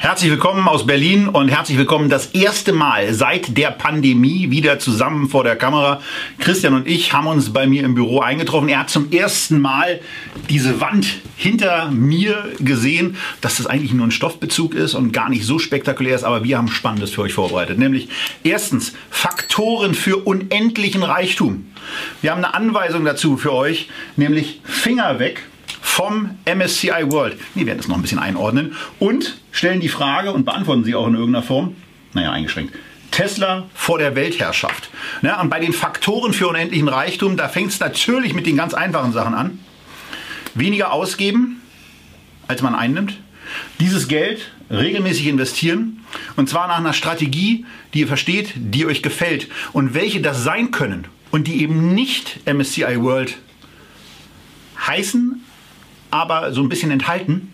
Herzlich willkommen aus Berlin und herzlich willkommen das erste Mal seit der Pandemie wieder zusammen vor der Kamera. Christian und ich haben uns bei mir im Büro eingetroffen. Er hat zum ersten Mal diese Wand hinter mir gesehen, dass das eigentlich nur ein Stoffbezug ist und gar nicht so spektakulär ist, aber wir haben Spannendes für euch vorbereitet. Nämlich erstens Faktoren für unendlichen Reichtum. Wir haben eine Anweisung dazu für euch, nämlich Finger weg vom MSCI World. Wir werden es noch ein bisschen einordnen und stellen die Frage und beantworten sie auch in irgendeiner Form. Naja, eingeschränkt. Tesla vor der Weltherrschaft. Ja, und bei den Faktoren für unendlichen Reichtum, da fängt es natürlich mit den ganz einfachen Sachen an. Weniger ausgeben, als man einnimmt. Dieses Geld regelmäßig investieren. Und zwar nach einer Strategie, die ihr versteht, die euch gefällt. Und welche das sein können und die eben nicht MSCI World heißen, aber so ein bisschen enthalten.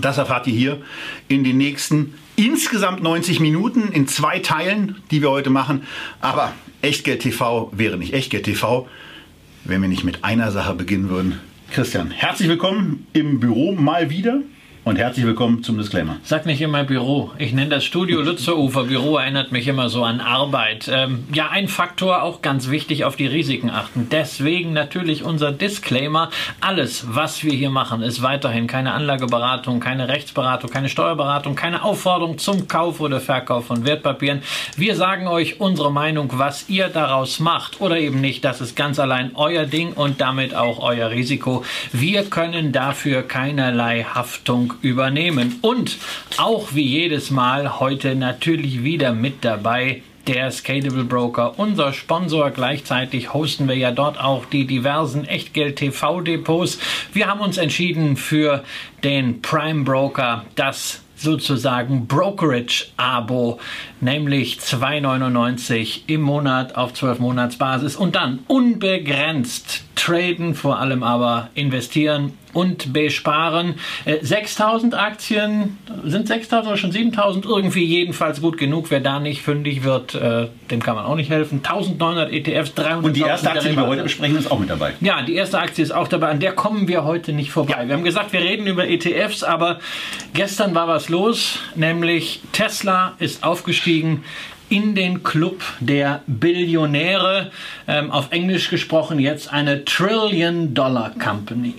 Das erfahrt ihr hier in den nächsten insgesamt 90 Minuten in zwei Teilen, die wir heute machen. Aber Echtgeld TV wäre nicht Echtgeld TV, wenn wir nicht mit einer Sache beginnen würden. Christian, herzlich willkommen im Büro mal wieder und herzlich willkommen zum Disclaimer. Sag nicht immer Büro. Ich nenne das Studio Lützeufer. Büro erinnert mich immer so an Arbeit. Ähm, ja, ein Faktor auch ganz wichtig, auf die Risiken achten. Deswegen natürlich unser Disclaimer. Alles, was wir hier machen, ist weiterhin keine Anlageberatung, keine Rechtsberatung, keine Steuerberatung, keine Aufforderung zum Kauf oder Verkauf von Wertpapieren. Wir sagen euch unsere Meinung, was ihr daraus macht oder eben nicht. Das ist ganz allein euer Ding und damit auch euer Risiko. Wir können dafür keinerlei Haftung übernehmen. Und auch wie jedes Mal heute natürlich wieder mit dabei der Scalable Broker, unser Sponsor. Gleichzeitig hosten wir ja dort auch die diversen Echtgeld-TV-Depots. Wir haben uns entschieden für den Prime Broker, das sozusagen Brokerage-Abo, nämlich 2,99 im Monat auf 12 Monatsbasis und dann unbegrenzt traden, vor allem aber investieren und besparen. 6000 äh, Aktien, sind 6000 oder schon 7000? Irgendwie jedenfalls gut genug. Wer da nicht fündig wird, äh, dem kann man auch nicht helfen. 1900 ETFs, 300 Und die erste Aktie, die wir heute besprechen, ist auch mit dabei. Ja, die erste Aktie ist auch dabei. An der kommen wir heute nicht vorbei. Ja. Wir haben gesagt, wir reden über ETFs, aber gestern war was los, nämlich Tesla ist aufgestiegen in den Club der Billionäre, ähm, auf Englisch gesprochen jetzt eine Trillion Dollar Company.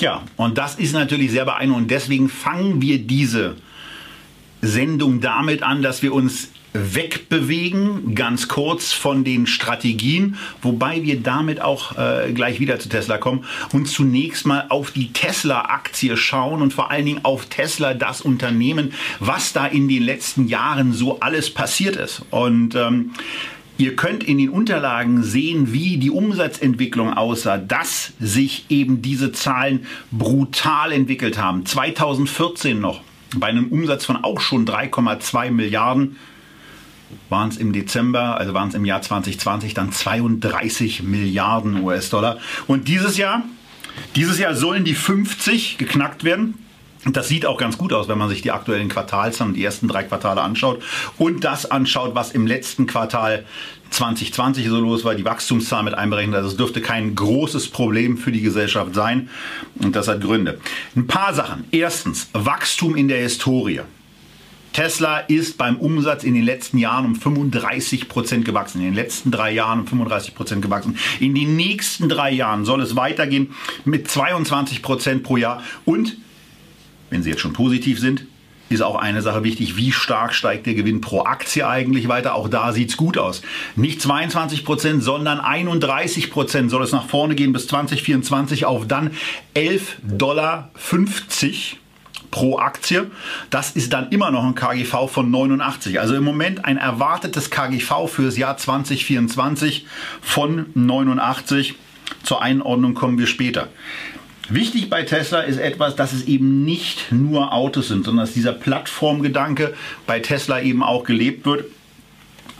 Ja, und das ist natürlich sehr beeindruckend. Deswegen fangen wir diese Sendung damit an, dass wir uns wegbewegen, ganz kurz von den Strategien, wobei wir damit auch äh, gleich wieder zu Tesla kommen und zunächst mal auf die Tesla-Aktie schauen und vor allen Dingen auf Tesla, das Unternehmen, was da in den letzten Jahren so alles passiert ist. Und ähm, Ihr könnt in den Unterlagen sehen, wie die Umsatzentwicklung aussah, dass sich eben diese Zahlen brutal entwickelt haben. 2014 noch bei einem Umsatz von auch schon 3,2 Milliarden waren es im Dezember, also waren es im Jahr 2020 dann 32 Milliarden US-Dollar. Und dieses Jahr, dieses Jahr sollen die 50 geknackt werden. Das sieht auch ganz gut aus, wenn man sich die aktuellen Quartalszahlen und die ersten drei Quartale anschaut und das anschaut, was im letzten Quartal 2020 so los war, die Wachstumszahl mit einberechnet. Also es dürfte kein großes Problem für die Gesellschaft sein und das hat Gründe. Ein paar Sachen. Erstens, Wachstum in der Historie. Tesla ist beim Umsatz in den letzten Jahren um 35 Prozent gewachsen. In den letzten drei Jahren um 35 Prozent gewachsen. In den nächsten drei Jahren soll es weitergehen mit 22 Prozent pro Jahr. Und, wenn Sie jetzt schon positiv sind, ist auch eine Sache wichtig, wie stark steigt der Gewinn pro Aktie eigentlich weiter. Auch da sieht es gut aus. Nicht 22 Prozent, sondern 31 Prozent soll es nach vorne gehen bis 2024 auf dann 11,50 Dollar pro Aktie. Das ist dann immer noch ein KGV von 89. Also im Moment ein erwartetes KGV fürs Jahr 2024 von 89. Zur Einordnung kommen wir später. Wichtig bei Tesla ist etwas, dass es eben nicht nur Autos sind, sondern dass dieser Plattformgedanke bei Tesla eben auch gelebt wird.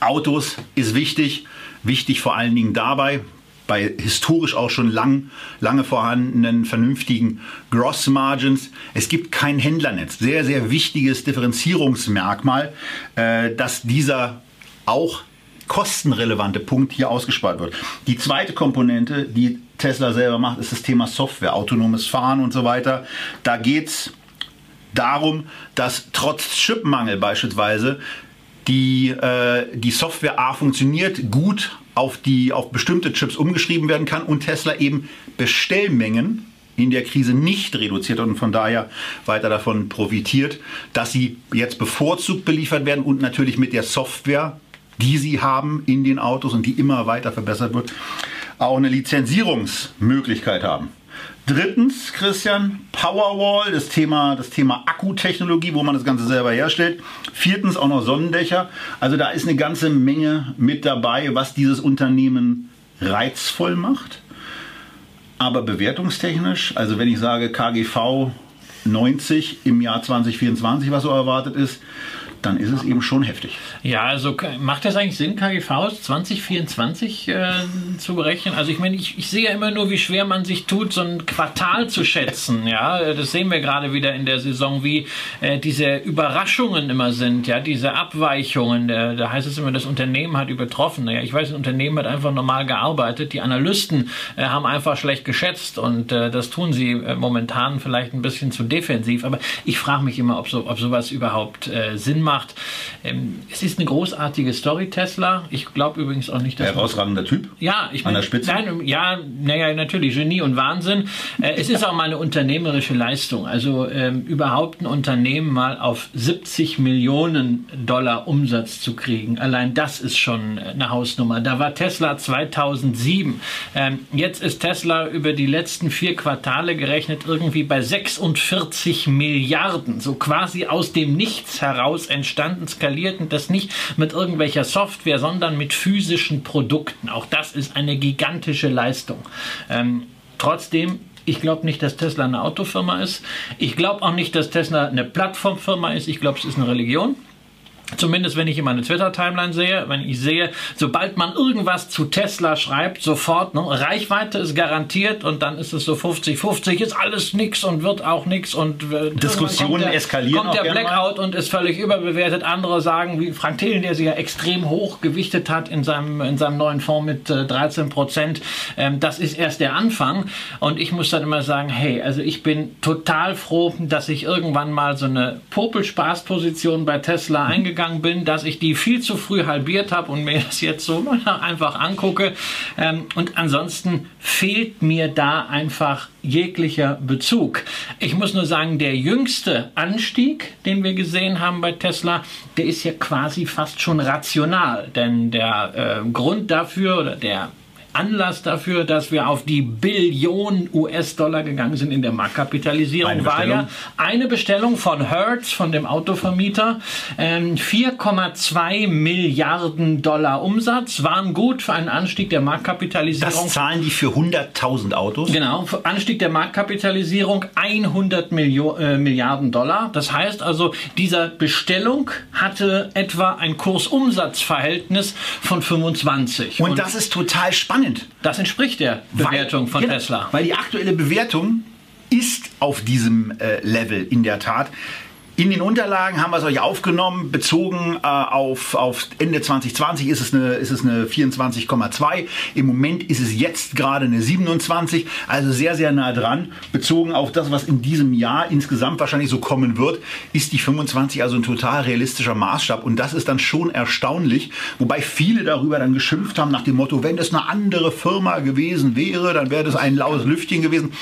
Autos ist wichtig, wichtig vor allen Dingen dabei, bei historisch auch schon lang, lange vorhandenen vernünftigen Gross Margins. Es gibt kein Händlernetz. Sehr, sehr wichtiges Differenzierungsmerkmal, äh, dass dieser auch kostenrelevante Punkt hier ausgespart wird. Die zweite Komponente, die Tesla selber macht, ist das Thema Software, autonomes Fahren und so weiter. Da geht's darum, dass trotz Chipmangel beispielsweise die, äh, die Software A funktioniert, gut auf, die, auf bestimmte Chips umgeschrieben werden kann und Tesla eben Bestellmengen in der Krise nicht reduziert und von daher weiter davon profitiert, dass sie jetzt bevorzugt beliefert werden und natürlich mit der Software, die sie haben in den Autos und die immer weiter verbessert wird, auch eine Lizenzierungsmöglichkeit haben. Drittens, Christian, Powerwall, das Thema, das Thema Akkutechnologie, wo man das Ganze selber herstellt. Viertens auch noch Sonnendächer. Also da ist eine ganze Menge mit dabei, was dieses Unternehmen reizvoll macht. Aber bewertungstechnisch, also wenn ich sage KGV 90 im Jahr 2024, was so erwartet ist, dann ist es eben schon heftig. Ja, also macht das eigentlich Sinn, KGVs 2024 äh, zu berechnen? Also ich meine, ich, ich, sehe ja immer nur, wie schwer man sich tut, so ein Quartal zu schätzen. Ja, das sehen wir gerade wieder in der Saison, wie äh, diese Überraschungen immer sind, ja, diese Abweichungen. Da, da heißt es immer, das Unternehmen hat übertroffen. Naja, ich weiß, das Unternehmen hat einfach normal gearbeitet. Die Analysten äh, haben einfach schlecht geschätzt und äh, das tun sie äh, momentan vielleicht ein bisschen zu defensiv. Aber ich frage mich immer, ob, so, ob sowas überhaupt äh, Sinn macht gemacht. Ähm, es ist eine großartige Story, Tesla. Ich glaube übrigens auch nicht, dass. Herausragender Typ? Ja, ich bin. An der Spitze? Nein, ja, naja, natürlich, Genie und Wahnsinn. Äh, es ist auch mal eine unternehmerische Leistung. Also ähm, überhaupt ein Unternehmen mal auf 70 Millionen Dollar Umsatz zu kriegen. Allein das ist schon eine Hausnummer. Da war Tesla 2007. Ähm, jetzt ist Tesla über die letzten vier Quartale gerechnet irgendwie bei 46 Milliarden. So quasi aus dem Nichts heraus entstanden entstanden, skalierten das nicht mit irgendwelcher Software, sondern mit physischen Produkten. Auch das ist eine gigantische Leistung. Ähm, trotzdem ich glaube nicht, dass Tesla eine Autofirma ist. Ich glaube auch nicht, dass Tesla eine Plattformfirma ist. Ich glaube, es ist eine Religion. Zumindest wenn ich in meine Twitter-Timeline sehe, wenn ich sehe, sobald man irgendwas zu Tesla schreibt, sofort, ne, Reichweite ist garantiert und dann ist es so 50-50, ist alles nix und wird auch nix und äh, Diskussionen der, eskalieren. Kommt der Blackout und ist völlig überbewertet. Andere sagen, wie Frank Thelen, der sich ja extrem hoch gewichtet hat in seinem, in seinem neuen Fonds mit äh, 13 Prozent, ähm, das ist erst der Anfang. Und ich muss dann immer sagen, hey, also ich bin total froh, dass ich irgendwann mal so eine Popelspaßposition bei Tesla eingegangen gegangen bin, dass ich die viel zu früh halbiert habe und mir das jetzt so einfach angucke. Ähm, und ansonsten fehlt mir da einfach jeglicher Bezug. Ich muss nur sagen, der jüngste Anstieg, den wir gesehen haben bei Tesla, der ist ja quasi fast schon rational. Denn der äh, Grund dafür oder der Anlass dafür, dass wir auf die Billion US-Dollar gegangen sind in der Marktkapitalisierung, war ja eine Bestellung von Hertz, von dem Autovermieter. 4,2 ähm, Milliarden Dollar Umsatz waren gut für einen Anstieg der Marktkapitalisierung. Das zahlen die für 100.000 Autos? Genau, Anstieg der Marktkapitalisierung 100 Millio äh, Milliarden Dollar. Das heißt also, dieser Bestellung hatte etwa ein Kursumsatzverhältnis von 25. Und, Und das ist total spannend spannend. Das entspricht der Bewertung weil, von genau, Tesla. Weil die aktuelle Bewertung ist auf diesem äh, Level in der Tat. In den Unterlagen haben wir es euch aufgenommen, bezogen äh, auf, auf Ende 2020 ist es eine, ist es eine 24,2. Im Moment ist es jetzt gerade eine 27, also sehr, sehr nah dran. Bezogen auf das, was in diesem Jahr insgesamt wahrscheinlich so kommen wird, ist die 25 also ein total realistischer Maßstab. Und das ist dann schon erstaunlich, wobei viele darüber dann geschimpft haben nach dem Motto, wenn es eine andere Firma gewesen wäre, dann wäre das ein laues Lüftchen gewesen.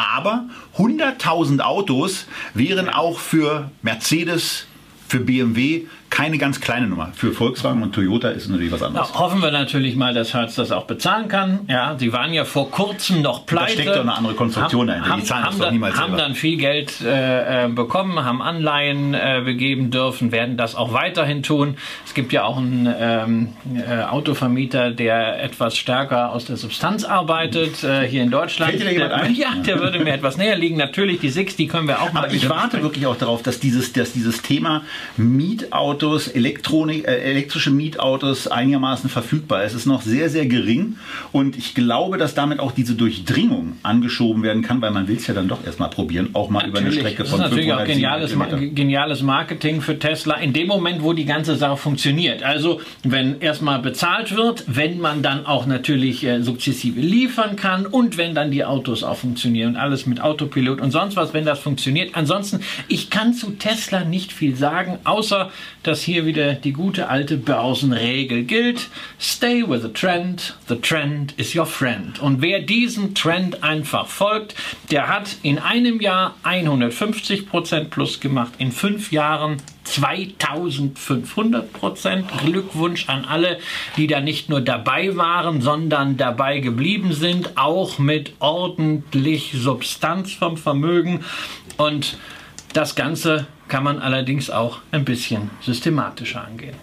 Aber 100.000 Autos wären auch für Mercedes, für BMW keine ganz kleine Nummer. Für Volkswagen und Toyota ist es natürlich was anderes. Ja, hoffen wir natürlich mal, dass Hertz das auch bezahlen kann. Ja, sie waren ja vor kurzem noch pleite. Da steckt doch eine andere Konstruktion dahinter. Haben, die zahlen haben, das doch niemals haben dann viel Geld äh, äh, bekommen, haben Anleihen äh, begeben dürfen, werden das auch weiterhin tun. Es gibt ja auch einen ähm, äh, Autovermieter, der etwas stärker aus der Substanz arbeitet, äh, hier in Deutschland. Fällt dir jemand ein? Ja, der würde mir etwas näher liegen. Natürlich, die Six, die können wir auch mal. Aber ich warte wirklich auch darauf, dass dieses, dass dieses Thema Mietauto Mietautos, Elektronik, äh, elektrische Mietautos einigermaßen verfügbar. Es ist noch sehr, sehr gering und ich glaube, dass damit auch diese Durchdringung angeschoben werden kann, weil man will es ja dann doch erstmal probieren, auch mal natürlich. über eine Strecke von Das ist natürlich auch geniales, geniales Marketing für Tesla in dem Moment, wo die ganze Sache funktioniert. Also wenn erstmal bezahlt wird, wenn man dann auch natürlich äh, sukzessive liefern kann und wenn dann die Autos auch funktionieren und alles mit Autopilot und sonst was, wenn das funktioniert. Ansonsten, ich kann zu Tesla nicht viel sagen, außer dass hier wieder die gute alte Börsenregel gilt. Stay with the trend, the trend is your friend. Und wer diesem Trend einfach folgt, der hat in einem Jahr 150% plus gemacht, in fünf Jahren 2500 Prozent. Glückwunsch an alle, die da nicht nur dabei waren, sondern dabei geblieben sind, auch mit ordentlich Substanz vom Vermögen. Und das Ganze kann man allerdings auch ein bisschen systematischer angehen.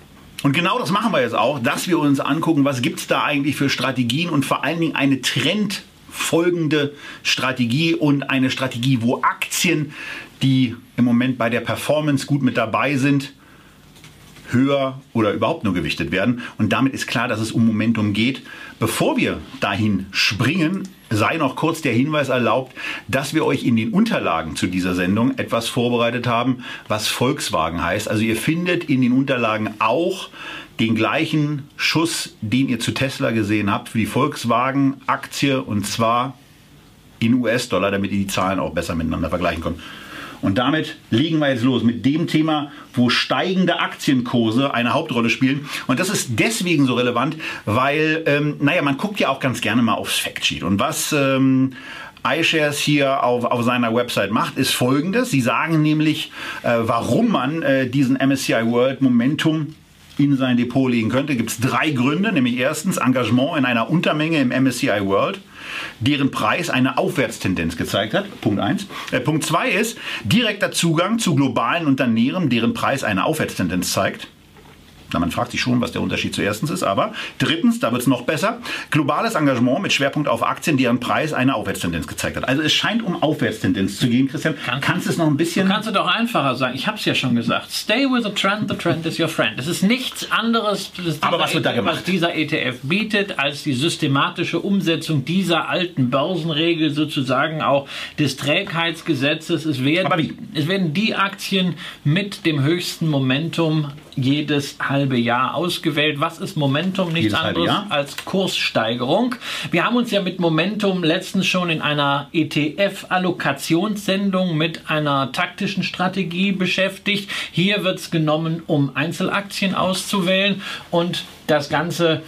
Und genau das machen wir jetzt auch, dass wir uns angucken, was gibt es da eigentlich für Strategien und vor allen Dingen eine trendfolgende Strategie und eine Strategie, wo Aktien die im Moment bei der Performance gut mit dabei sind, höher oder überhaupt nur gewichtet werden. Und damit ist klar, dass es um Momentum geht. Bevor wir dahin springen, sei noch kurz der Hinweis erlaubt, dass wir euch in den Unterlagen zu dieser Sendung etwas vorbereitet haben, was Volkswagen heißt. Also ihr findet in den Unterlagen auch den gleichen Schuss, den ihr zu Tesla gesehen habt, für die Volkswagen-Aktie und zwar in US-Dollar, damit ihr die Zahlen auch besser miteinander vergleichen könnt. Und damit legen wir jetzt los mit dem Thema, wo steigende Aktienkurse eine Hauptrolle spielen. Und das ist deswegen so relevant, weil, ähm, naja, man guckt ja auch ganz gerne mal aufs Factsheet. Und was ähm, iShares hier auf, auf seiner Website macht, ist folgendes. Sie sagen nämlich, äh, warum man äh, diesen MSCI World Momentum in sein Depot legen könnte, gibt es drei Gründe, nämlich erstens Engagement in einer Untermenge im MSCI World, deren Preis eine Aufwärtstendenz gezeigt hat. Punkt 1. Äh, Punkt 2 ist direkter Zugang zu globalen Unternehmen, deren Preis eine Aufwärtstendenz zeigt. Na, man fragt sich schon, was der Unterschied zu erstens ist. Aber drittens, da wird es noch besser, globales Engagement mit Schwerpunkt auf Aktien, deren Preis eine Aufwärtstendenz gezeigt hat. Also es scheint um Aufwärtstendenz zu gehen, Christian. Kann, kannst du es noch ein bisschen... Du kannst es doch einfacher sagen. Ich habe es ja schon gesagt. Stay with the trend, the trend is your friend. Es ist nichts anderes, Aber was, wird da gemacht? was dieser ETF bietet, als die systematische Umsetzung dieser alten Börsenregel sozusagen auch des Trägheitsgesetzes. Es werden, es werden die Aktien mit dem höchsten Momentum jedes halbe Jahr ausgewählt. Was ist Momentum? Nichts jedes anderes als Kurssteigerung. Wir haben uns ja mit Momentum letztens schon in einer ETF-Allokationssendung mit einer taktischen Strategie beschäftigt. Hier wird es genommen, um Einzelaktien auszuwählen und das Ganze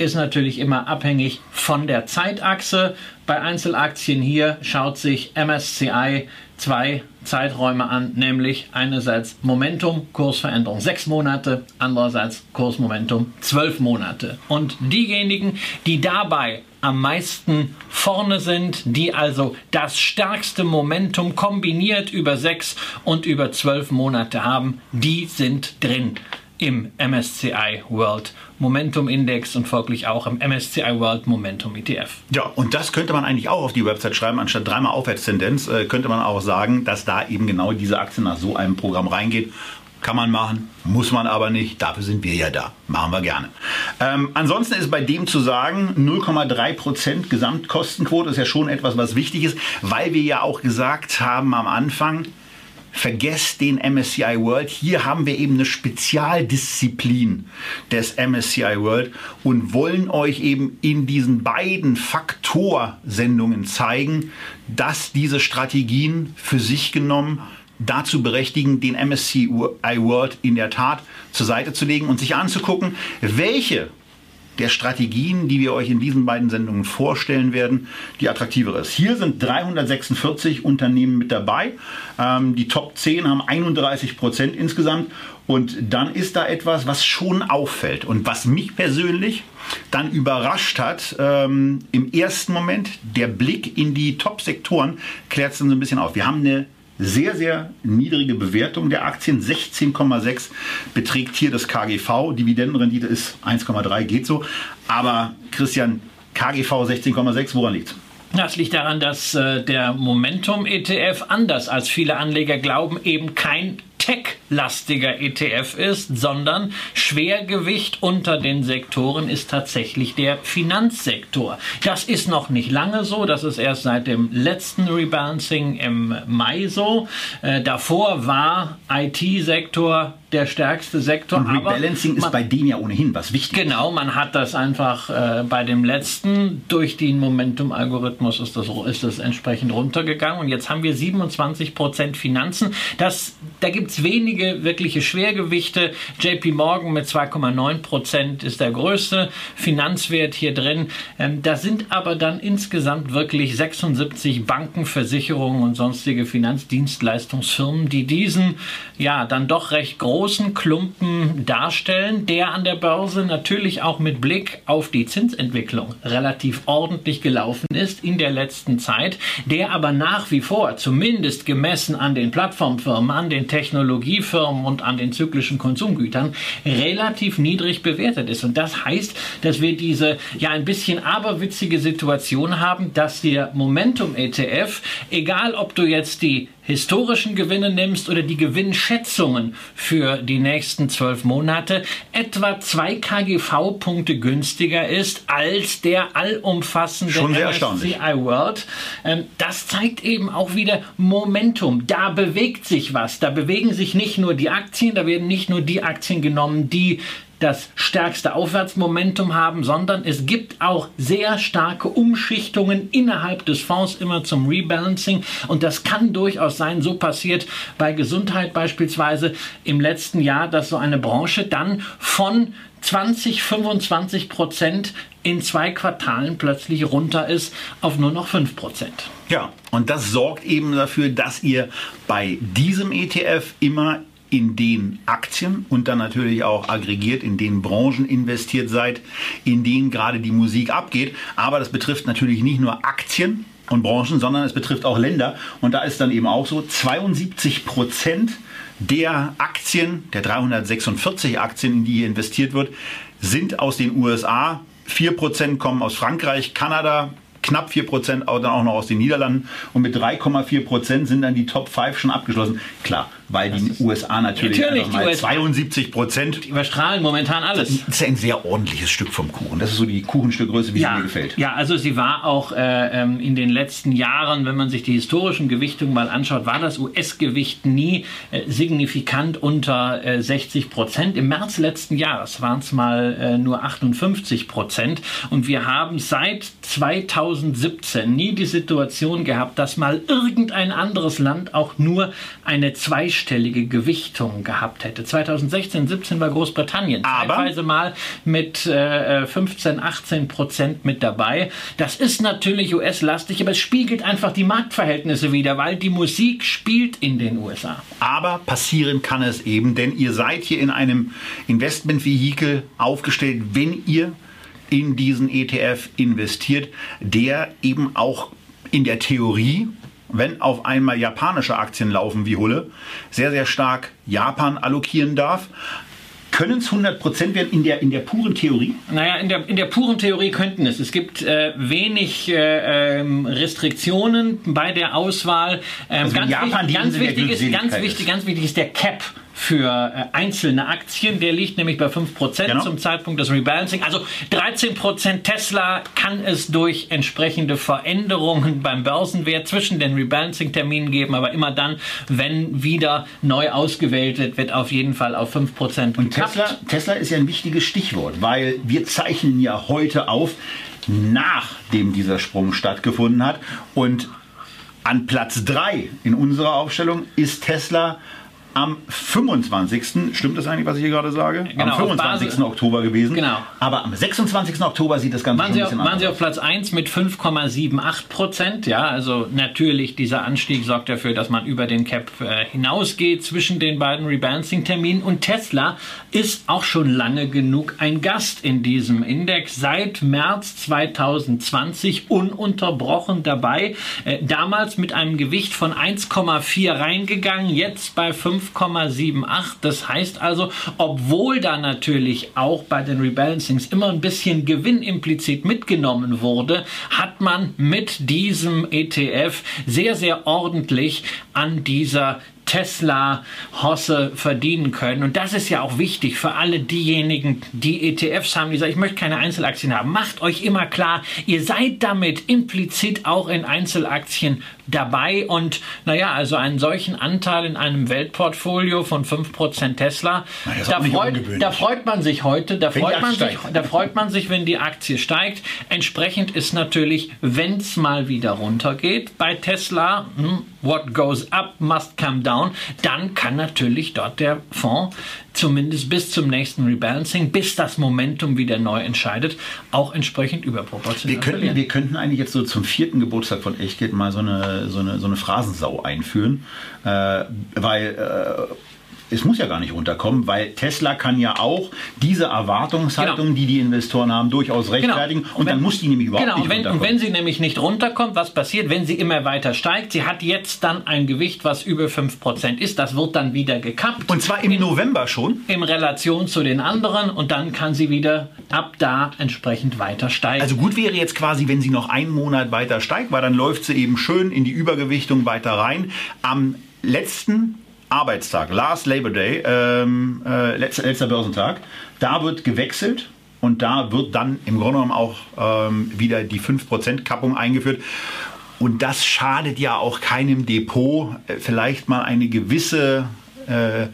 ist natürlich immer abhängig von der Zeitachse. Bei Einzelaktien hier schaut sich MSCI zwei Zeiträume an, nämlich einerseits Momentum, Kursveränderung sechs Monate, andererseits Kursmomentum zwölf Monate. Und diejenigen, die dabei am meisten vorne sind, die also das stärkste Momentum kombiniert über sechs und über zwölf Monate haben, die sind drin im MSCI World Momentum Index und folglich auch im MSCI World Momentum ETF. Ja, und das könnte man eigentlich auch auf die Website schreiben, anstatt dreimal Aufwärtstendenz, äh, könnte man auch sagen, dass da eben genau diese Aktie nach so einem Programm reingeht. Kann man machen, muss man aber nicht. Dafür sind wir ja da. Machen wir gerne. Ähm, ansonsten ist bei dem zu sagen, 0,3% Gesamtkostenquote ist ja schon etwas, was wichtig ist, weil wir ja auch gesagt haben am Anfang, vergesst den MSCI World. Hier haben wir eben eine Spezialdisziplin des MSCI World und wollen euch eben in diesen beiden Faktorsendungen zeigen, dass diese Strategien für sich genommen dazu berechtigen, den MSCI World in der Tat zur Seite zu legen und sich anzugucken, welche der Strategien, die wir euch in diesen beiden Sendungen vorstellen werden, die attraktivere ist. Hier sind 346 Unternehmen mit dabei. Ähm, die Top 10 haben 31 Prozent insgesamt. Und dann ist da etwas, was schon auffällt und was mich persönlich dann überrascht hat. Ähm, Im ersten Moment, der Blick in die Top-Sektoren klärt es dann so ein bisschen auf. Wir haben eine sehr, sehr niedrige Bewertung der Aktien. 16,6 beträgt hier das KGV. Dividendenrendite ist 1,3, geht so. Aber Christian, KGV 16,6, woran liegt das liegt daran, dass äh, der Momentum-ETF anders als viele Anleger glauben, eben kein tech-lastiger ETF ist, sondern Schwergewicht unter den Sektoren ist tatsächlich der Finanzsektor. Das ist noch nicht lange so, das ist erst seit dem letzten Rebalancing im Mai so. Äh, davor war IT-Sektor der stärkste Sektor. Und Rebalancing ist bei dem ja ohnehin was wichtig. Genau, man hat das einfach äh, bei dem letzten durch den Momentum-Algorithmus ist das, ist das entsprechend runtergegangen und jetzt haben wir 27 Prozent Finanzen. Das, da gibt es wenige wirkliche Schwergewichte. JP Morgan mit 2,9 Prozent ist der größte Finanzwert hier drin. Ähm, da sind aber dann insgesamt wirklich 76 Banken, Versicherungen und sonstige Finanzdienstleistungsfirmen, die diesen ja dann doch recht großen großen Klumpen darstellen, der an der Börse natürlich auch mit Blick auf die Zinsentwicklung relativ ordentlich gelaufen ist in der letzten Zeit, der aber nach wie vor, zumindest gemessen an den Plattformfirmen, an den Technologiefirmen und an den zyklischen Konsumgütern, relativ niedrig bewertet ist. Und das heißt, dass wir diese ja ein bisschen aberwitzige Situation haben, dass der Momentum ETF, egal ob du jetzt die historischen Gewinne nimmst oder die Gewinnschätzungen für die nächsten zwölf Monate, etwa zwei KGV-Punkte günstiger ist als der allumfassende Schon MSCI World. Ähm, das zeigt eben auch wieder Momentum. Da bewegt sich was. Da bewegen sich nicht nur die Aktien, da werden nicht nur die Aktien genommen, die das stärkste Aufwärtsmomentum haben, sondern es gibt auch sehr starke Umschichtungen innerhalb des Fonds immer zum Rebalancing und das kann durchaus sein, so passiert bei Gesundheit beispielsweise im letzten Jahr, dass so eine Branche dann von 20, 25 Prozent in zwei Quartalen plötzlich runter ist auf nur noch 5 Prozent. Ja, und das sorgt eben dafür, dass ihr bei diesem ETF immer in den Aktien und dann natürlich auch aggregiert in den Branchen investiert seid, in denen gerade die Musik abgeht. Aber das betrifft natürlich nicht nur Aktien und Branchen, sondern es betrifft auch Länder. Und da ist dann eben auch so, 72 Prozent der Aktien, der 346 Aktien, in die hier investiert wird, sind aus den USA. 4 Prozent kommen aus Frankreich, Kanada, knapp 4% dann auch noch aus den Niederlanden und mit 3,4% sind dann die Top 5 schon abgeschlossen. Klar, weil das die USA natürlich, natürlich mal USA 72 Prozent. Überstrahlen momentan alles. Das ist ein sehr ordentliches Stück vom Kuchen. Das ist so die Kuchenstückgröße, wie ja, sie mir gefällt. Ja, also sie war auch äh, ähm, in den letzten Jahren, wenn man sich die historischen Gewichtungen mal anschaut, war das US-Gewicht nie äh, signifikant unter äh, 60 Prozent. Im März letzten Jahres waren es mal äh, nur 58 Prozent. Und wir haben seit 2017 nie die Situation gehabt, dass mal irgendein anderes Land auch nur eine zweistellige zweistellige Gewichtung gehabt hätte. 2016, 17 war Großbritannien Aber zeitweise mal mit äh, 15, 18 Prozent mit dabei. Das ist natürlich US-lastig, aber es spiegelt einfach die Marktverhältnisse wieder, weil die Musik spielt in den USA. Aber passieren kann es eben, denn ihr seid hier in einem Investmentvehikel aufgestellt, wenn ihr in diesen ETF investiert, der eben auch in der Theorie wenn auf einmal japanische Aktien laufen wie Hulle, sehr, sehr stark Japan allokieren darf. Können es 100% werden in der, in der puren Theorie? Naja, in der, in der puren Theorie könnten es. Es gibt äh, wenig äh, ähm, Restriktionen bei der Auswahl. Ähm, also ganz, Japan, wichtig, ganz, wichtig ist, ganz, wichtig, ganz wichtig ist der Cap für äh, einzelne Aktien. Der liegt nämlich bei 5% genau. zum Zeitpunkt des Rebalancing. Also 13% Tesla kann es durch entsprechende Veränderungen beim Börsenwert zwischen den Rebalancing-Terminen geben, aber immer dann, wenn wieder neu ausgewählt wird, wird auf jeden Fall auf 5% Und Tesla, Tesla ist ja ein wichtiges Stichwort, weil wir zeichnen ja heute auf, nachdem dieser Sprung stattgefunden hat. Und an Platz 3 in unserer Aufstellung ist Tesla am 25. Stimmt das eigentlich, was ich hier gerade sage? Genau, am 25. Oktober gewesen. Genau. Aber am 26. Oktober sieht das Ganze waren schon ein bisschen auf, Waren Sie auf Platz 1 mit 5,78 Prozent? Ja, also natürlich dieser Anstieg sorgt dafür, dass man über den Cap äh, hinausgeht zwischen den beiden Rebalancing-Terminen. Und Tesla ist auch schon lange genug ein Gast in diesem Index. Seit März 2020 ununterbrochen dabei. Äh, damals mit einem Gewicht von 1,4 reingegangen, jetzt bei 5 5,78. Das heißt also, obwohl da natürlich auch bei den Rebalancings immer ein bisschen Gewinn implizit mitgenommen wurde, hat man mit diesem ETF sehr, sehr ordentlich an dieser Tesla, Hosse verdienen können. Und das ist ja auch wichtig für alle diejenigen, die ETFs haben, die sagen, ich möchte keine Einzelaktien haben. Macht euch immer klar, ihr seid damit implizit auch in Einzelaktien dabei. Und naja, also einen solchen Anteil in einem Weltportfolio von 5% Tesla, da freut, da freut, man sich heute, da freut man sich, da freut man sich, wenn die Aktie steigt. Entsprechend ist natürlich, wenn es mal wieder runtergeht bei Tesla, hm, what goes up must come down, dann kann natürlich dort der Fonds zumindest bis zum nächsten Rebalancing, bis das Momentum wieder neu entscheidet, auch entsprechend überproportional wir könnten, wir könnten eigentlich jetzt so zum vierten Geburtstag von Echtgeld mal so eine, so eine, so eine Phrasensau einführen, äh, weil äh, es muss ja gar nicht runterkommen, weil Tesla kann ja auch diese Erwartungshaltung, genau. die die Investoren haben, durchaus genau. rechtfertigen. Genau. Und, und wenn, dann muss die nämlich überhaupt genau. nicht wenn, runterkommen. Und wenn sie nämlich nicht runterkommt, was passiert, wenn sie immer weiter steigt? Sie hat jetzt dann ein Gewicht, was über 5% ist. Das wird dann wieder gekappt. Und zwar im in, November schon? In Relation zu den anderen. Und dann kann sie wieder ab da entsprechend weiter steigen. Also gut wäre jetzt quasi, wenn sie noch einen Monat weiter steigt, weil dann läuft sie eben schön in die Übergewichtung weiter rein. Am letzten Arbeitstag, Last Labor Day, ähm, äh, letzter, letzter Börsentag, da wird gewechselt und da wird dann im Grunde genommen auch ähm, wieder die 5%-Kappung eingeführt. Und das schadet ja auch keinem Depot, äh, vielleicht mal eine gewisse äh,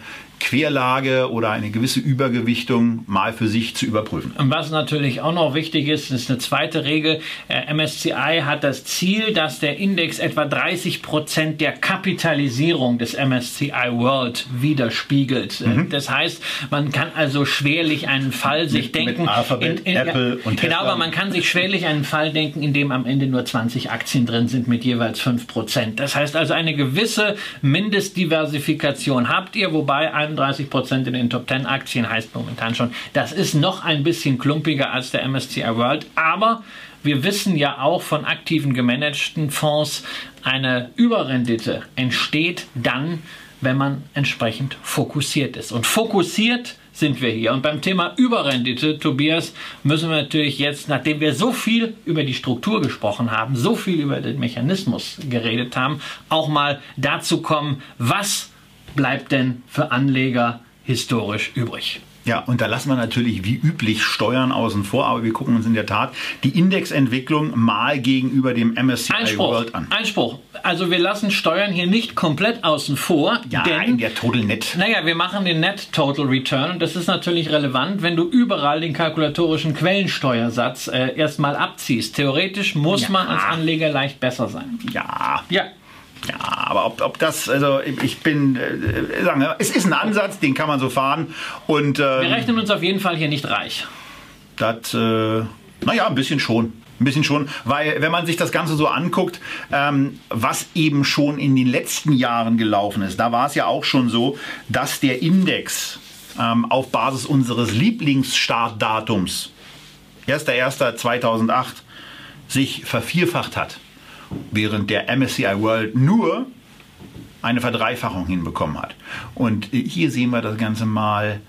Querlage oder eine gewisse Übergewichtung mal für sich zu überprüfen. Und was natürlich auch noch wichtig ist, ist eine zweite Regel. Äh, MSCI hat das Ziel, dass der Index etwa 30 Prozent der Kapitalisierung des MSCI World widerspiegelt. Äh, mhm. Das heißt, man kann also schwerlich einen Fall sich mit, denken. Mit Alphabet, in, in, Apple und Tesla. Genau, aber man kann sich schwerlich einen Fall denken, in dem am Ende nur 20 Aktien drin sind mit jeweils 5 Prozent. Das heißt also eine gewisse Mindestdiversifikation habt ihr, wobei ein 31 Prozent in den Top 10 Aktien heißt momentan schon, das ist noch ein bisschen klumpiger als der MSCI World, aber wir wissen ja auch von aktiven gemanagten Fonds, eine Überrendite entsteht dann, wenn man entsprechend fokussiert ist. Und fokussiert sind wir hier. Und beim Thema Überrendite, Tobias, müssen wir natürlich jetzt, nachdem wir so viel über die Struktur gesprochen haben, so viel über den Mechanismus geredet haben, auch mal dazu kommen, was bleibt denn für Anleger historisch übrig? Ja, und da lassen wir natürlich wie üblich Steuern außen vor, aber wir gucken uns in der Tat die Indexentwicklung mal gegenüber dem MSCI Einspruch, World an. Einspruch. Also wir lassen Steuern hier nicht komplett außen vor. Ja, denn, der Total Net. Naja, wir machen den Net Total Return und das ist natürlich relevant, wenn du überall den kalkulatorischen Quellensteuersatz äh, erstmal abziehst. Theoretisch muss ja. man als Anleger leicht besser sein. Ja. Ja. Ja, aber ob, ob das, also ich bin, äh, sagen, es ist ein Ansatz, den kann man so fahren. Und, ähm, Wir rechnen uns auf jeden Fall hier nicht reich. Das, äh, naja, ein bisschen schon. Ein bisschen schon, weil wenn man sich das Ganze so anguckt, ähm, was eben schon in den letzten Jahren gelaufen ist, da war es ja auch schon so, dass der Index ähm, auf Basis unseres Lieblingsstartdatums, 1.1.2008, sich vervierfacht hat während der MSCI World nur eine Verdreifachung hinbekommen hat. Und hier sehen wir das Ganze mal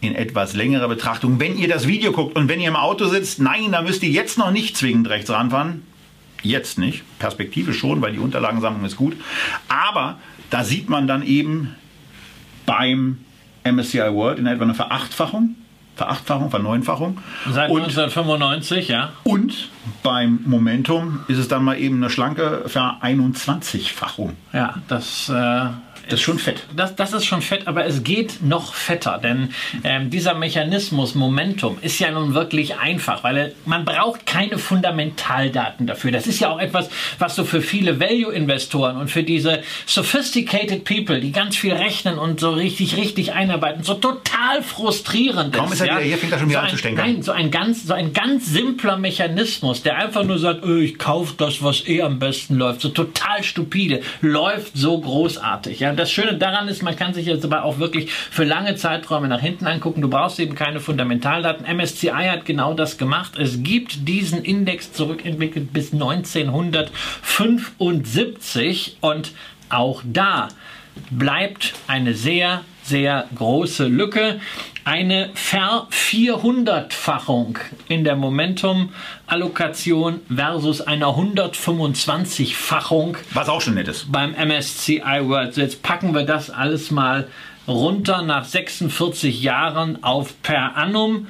in etwas längerer Betrachtung. Wenn ihr das Video guckt und wenn ihr im Auto sitzt, nein, da müsst ihr jetzt noch nicht zwingend rechts ranfahren. Jetzt nicht. Perspektive schon, weil die Unterlagensammlung ist gut. Aber da sieht man dann eben beim MSCI World in etwa eine Verachtfachung Verachtfachung, Verneunfachung. Seit und, 1995, ja. Und beim Momentum ist es dann mal eben eine schlanke Ver-21-fachung. Ja, das äh, das ist schon fett. Das, das ist schon fett, aber es geht noch fetter, denn ähm, dieser Mechanismus Momentum ist ja nun wirklich einfach, weil er, man braucht keine Fundamentaldaten dafür. Das ist ja auch etwas, was so für viele Value-Investoren und für diese sophisticated people, die ganz viel rechnen und so richtig, richtig einarbeiten, so total frustrierend ist. Kaum ist er ja? wieder hier, fängt er schon wieder so an zu Nein, so ein, ganz, so ein ganz simpler Mechanismus, der einfach nur sagt, oh, ich kaufe das, was eh am besten läuft, so total stupide, läuft so großartig. Ja? Das Schöne daran ist, man kann sich jetzt aber auch wirklich für lange Zeiträume nach hinten angucken. Du brauchst eben keine Fundamentaldaten. MSCI hat genau das gemacht. Es gibt diesen Index zurückentwickelt bis 1975 und auch da bleibt eine sehr sehr große Lücke. Eine Ver-400-Fachung in der Momentum-Allokation versus einer 125-Fachung. Was auch schon nett ist. Beim MSCI World. So jetzt packen wir das alles mal runter nach 46 Jahren auf per annum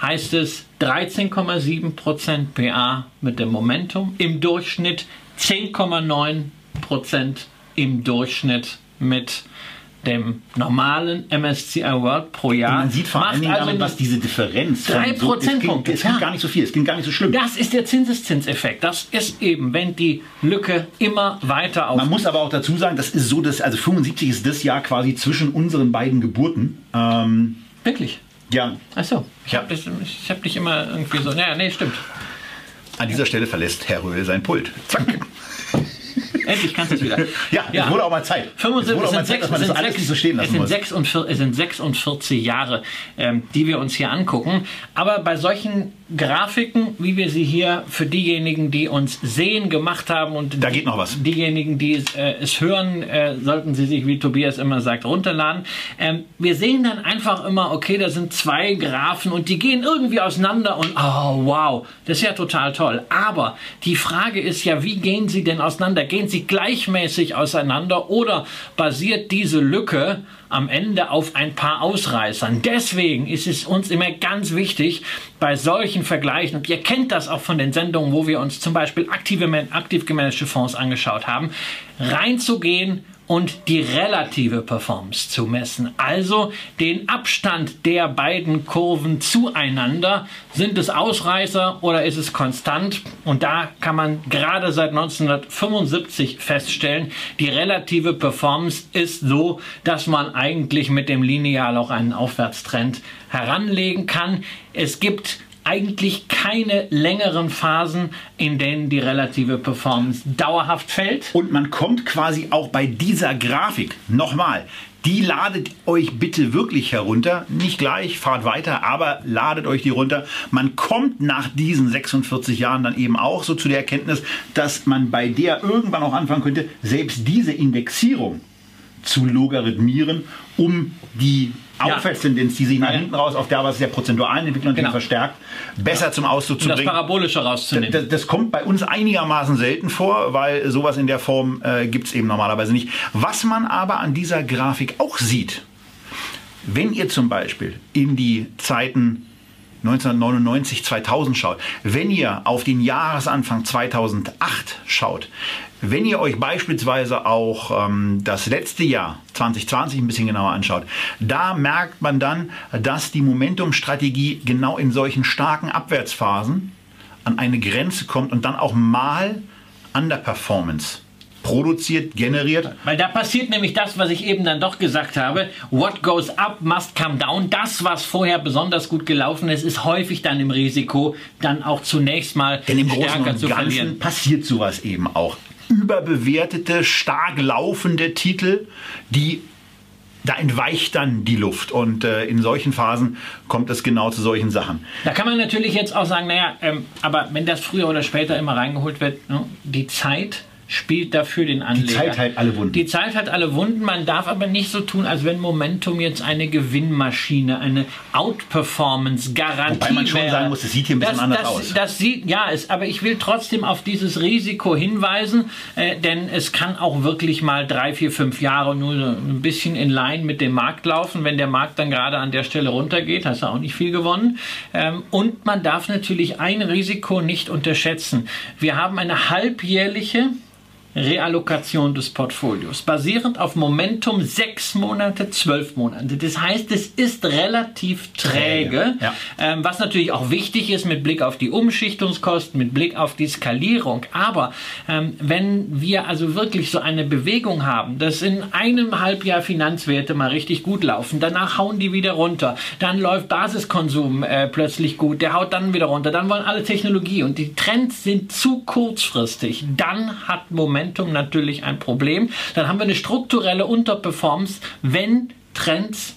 heißt es 13,7% PA mit dem Momentum, im Durchschnitt 10,9% im Durchschnitt mit dem normalen MSCI World pro Jahr. Und man sieht vor allem, also was diese Differenz drei Prozentpunkte. Es, ging, ja. gar nicht so viel, es ging gar nicht so schlimm. Das ist der Zinseszinseffekt. Das ist eben, wenn die Lücke immer weiter auf. Man muss aber auch dazu sagen, das ist so, dass also 75 ist das Jahr quasi zwischen unseren beiden Geburten. Ähm, Wirklich? Ja. Achso, ich habe hab dich immer irgendwie so. Naja, nee, stimmt. An dieser Stelle verlässt Herr Röhl sein Pult. Zack. Endlich kannst du es wieder. Ja, ja, es wurde auch mal Zeit. 75, es wurde auch mal Zeit, dass man das alles nicht so stehen lassen es sind, 46, es sind 46 Jahre, ähm, die wir uns hier angucken. Aber bei solchen Grafiken, wie wir sie hier für diejenigen, die uns sehen, gemacht haben und da geht noch was. diejenigen, die äh, es hören, äh, sollten sie sich, wie Tobias immer sagt, runterladen. Ähm, wir sehen dann einfach immer, okay, da sind zwei Graphen und die gehen irgendwie auseinander und oh wow, das ist ja total toll. Aber die Frage ist ja, wie gehen sie denn auseinander? Gehen sie gleichmäßig auseinander oder basiert diese Lücke am Ende auf ein paar Ausreißern. Deswegen ist es uns immer ganz wichtig, bei solchen Vergleichen, und ihr kennt das auch von den Sendungen, wo wir uns zum Beispiel aktive, aktiv gemanagte Fonds angeschaut haben, reinzugehen und die relative Performance zu messen. Also den Abstand der beiden Kurven zueinander. Sind es Ausreißer oder ist es konstant? Und da kann man gerade seit 1975 feststellen, die relative Performance ist so, dass man eigentlich mit dem Lineal auch einen Aufwärtstrend heranlegen kann. Es gibt eigentlich keine längeren Phasen, in denen die relative Performance dauerhaft fällt. Und man kommt quasi auch bei dieser Grafik, nochmal, die ladet euch bitte wirklich herunter. Nicht gleich, fahrt weiter, aber ladet euch die runter. Man kommt nach diesen 46 Jahren dann eben auch so zu der Erkenntnis, dass man bei der irgendwann auch anfangen könnte, selbst diese Indexierung zu logarithmieren, um die Aufwärtstendenz, die sich nach hinten raus auf der Basis der prozentualen Entwicklung genau. verstärkt, besser ja. zum Ausdruck zu bringen. Das Parabolische rauszunehmen. Das, das, kommt bei uns einigermaßen selten vor, weil sowas in der Form äh, gibt es eben normalerweise nicht. Was man aber an dieser Grafik auch sieht, wenn ihr zum Beispiel in die Zeiten 1999, 2000 schaut, wenn ihr auf den Jahresanfang 2008 schaut, wenn ihr euch beispielsweise auch ähm, das letzte Jahr 2020 ein bisschen genauer anschaut, da merkt man dann, dass die Momentum-Strategie genau in solchen starken Abwärtsphasen an eine Grenze kommt und dann auch mal Underperformance produziert, generiert. Weil da passiert nämlich das, was ich eben dann doch gesagt habe. What goes up must come down. Das, was vorher besonders gut gelaufen ist, ist häufig dann im Risiko, dann auch zunächst mal Denn im Großen und Ganzen passiert sowas eben auch überbewertete, stark laufende Titel, die da entweicht dann die Luft und äh, in solchen Phasen kommt es genau zu solchen Sachen. Da kann man natürlich jetzt auch sagen, naja, ähm, aber wenn das früher oder später immer reingeholt wird, ne, die Zeit spielt dafür den Anleger. Die Zeit hat alle Wunden. Die Zeit hat alle Wunden. Man darf aber nicht so tun, als wenn Momentum jetzt eine Gewinnmaschine, eine Outperformance-Garantie Wobei man schon wäre. sagen muss, es sieht hier ein bisschen das, anders das, aus. Das sieht, ja, es, aber ich will trotzdem auf dieses Risiko hinweisen, äh, denn es kann auch wirklich mal drei, vier, fünf Jahre nur ein bisschen in Line mit dem Markt laufen. Wenn der Markt dann gerade an der Stelle runtergeht, hast du auch nicht viel gewonnen. Ähm, und man darf natürlich ein Risiko nicht unterschätzen. Wir haben eine halbjährliche Reallokation des Portfolios, basierend auf Momentum sechs Monate, zwölf Monate. Das heißt, es ist relativ träge, ja. ähm, was natürlich auch wichtig ist mit Blick auf die Umschichtungskosten, mit Blick auf die Skalierung. Aber ähm, wenn wir also wirklich so eine Bewegung haben, dass in einem Halbjahr Finanzwerte mal richtig gut laufen, danach hauen die wieder runter, dann läuft Basiskonsum äh, plötzlich gut, der haut dann wieder runter, dann wollen alle Technologie und die Trends sind zu kurzfristig, dann hat Momentum Momentum natürlich ein Problem. Dann haben wir eine strukturelle Unterperformance, wenn Trends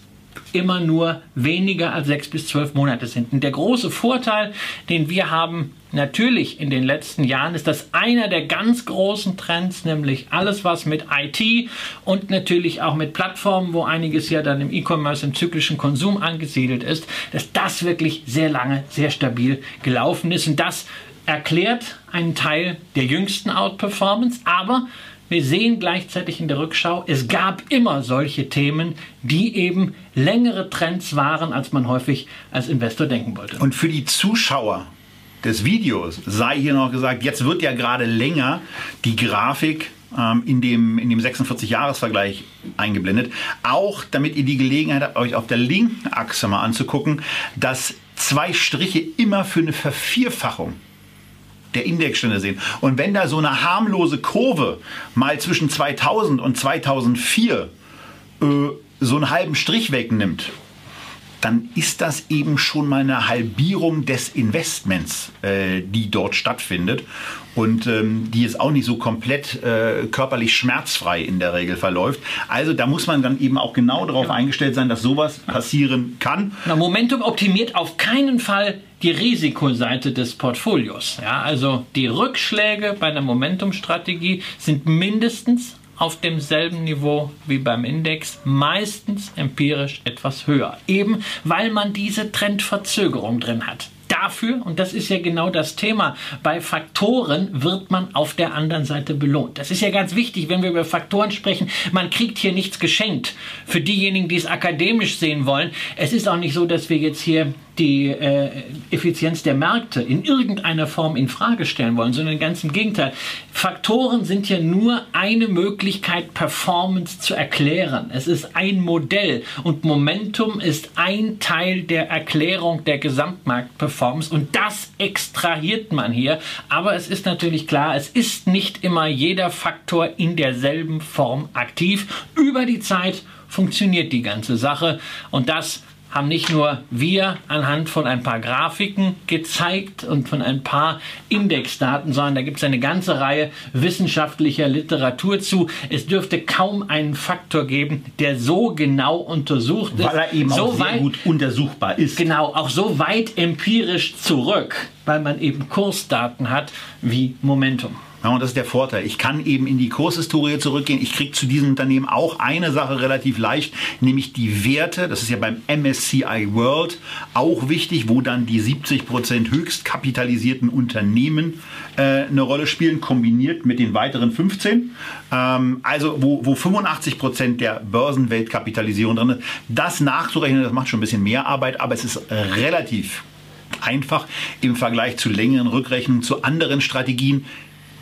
immer nur weniger als sechs bis zwölf Monate sind. Und der große Vorteil, den wir haben, natürlich in den letzten Jahren, ist das einer der ganz großen Trends, nämlich alles, was mit IT und natürlich auch mit Plattformen, wo einiges ja dann im E-Commerce, im zyklischen Konsum angesiedelt ist, dass das wirklich sehr lange, sehr stabil gelaufen ist. Und das erklärt einen Teil der jüngsten Outperformance, aber wir sehen gleichzeitig in der Rückschau, es gab immer solche Themen, die eben längere Trends waren, als man häufig als Investor denken wollte. Und für die Zuschauer des Videos sei hier noch gesagt, jetzt wird ja gerade länger die Grafik ähm, in dem, in dem 46-Jahres-Vergleich eingeblendet. Auch damit ihr die Gelegenheit habt, euch auf der linken Achse mal anzugucken, dass zwei Striche immer für eine Vervierfachung der Indexstände sehen. Und wenn da so eine harmlose Kurve mal zwischen 2000 und 2004 äh, so einen halben Strich wegnimmt, dann ist das eben schon mal eine Halbierung des Investments, äh, die dort stattfindet und ähm, die ist auch nicht so komplett äh, körperlich schmerzfrei in der Regel verläuft. Also da muss man dann eben auch genau darauf eingestellt sein, dass sowas passieren kann. Na, Momentum optimiert auf keinen Fall die Risikoseite des Portfolios. Ja, also die Rückschläge bei einer Momentum-Strategie sind mindestens auf demselben Niveau wie beim Index, meistens empirisch etwas höher. Eben weil man diese Trendverzögerung drin hat dafür, und das ist ja genau das Thema, bei Faktoren wird man auf der anderen Seite belohnt. Das ist ja ganz wichtig, wenn wir über Faktoren sprechen. Man kriegt hier nichts geschenkt. Für diejenigen, die es akademisch sehen wollen, es ist auch nicht so, dass wir jetzt hier die äh, Effizienz der Märkte in irgendeiner Form in Frage stellen wollen, sondern ganz im Gegenteil. Faktoren sind ja nur eine Möglichkeit, Performance zu erklären. Es ist ein Modell und Momentum ist ein Teil der Erklärung der Gesamtmarktperformance und das extrahiert man hier. Aber es ist natürlich klar, es ist nicht immer jeder Faktor in derselben Form aktiv. Über die Zeit funktioniert die ganze Sache und das haben nicht nur wir anhand von ein paar Grafiken gezeigt und von ein paar Indexdaten, sondern da gibt es eine ganze Reihe wissenschaftlicher Literatur zu. Es dürfte kaum einen Faktor geben, der so genau untersucht ist. Weil er eben so auch sehr weit, gut untersuchbar ist. Genau, auch so weit empirisch zurück, weil man eben Kursdaten hat wie Momentum. Ja, und das ist der Vorteil. Ich kann eben in die Kurshistorie zurückgehen. Ich kriege zu diesem Unternehmen auch eine Sache relativ leicht, nämlich die Werte. Das ist ja beim MSCI World auch wichtig, wo dann die 70 Prozent höchst kapitalisierten Unternehmen äh, eine Rolle spielen, kombiniert mit den weiteren 15. Ähm, also wo, wo 85 Prozent der Börsenweltkapitalisierung drin ist. Das nachzurechnen, das macht schon ein bisschen mehr Arbeit, aber es ist relativ einfach im Vergleich zu längeren Rückrechnungen, zu anderen Strategien,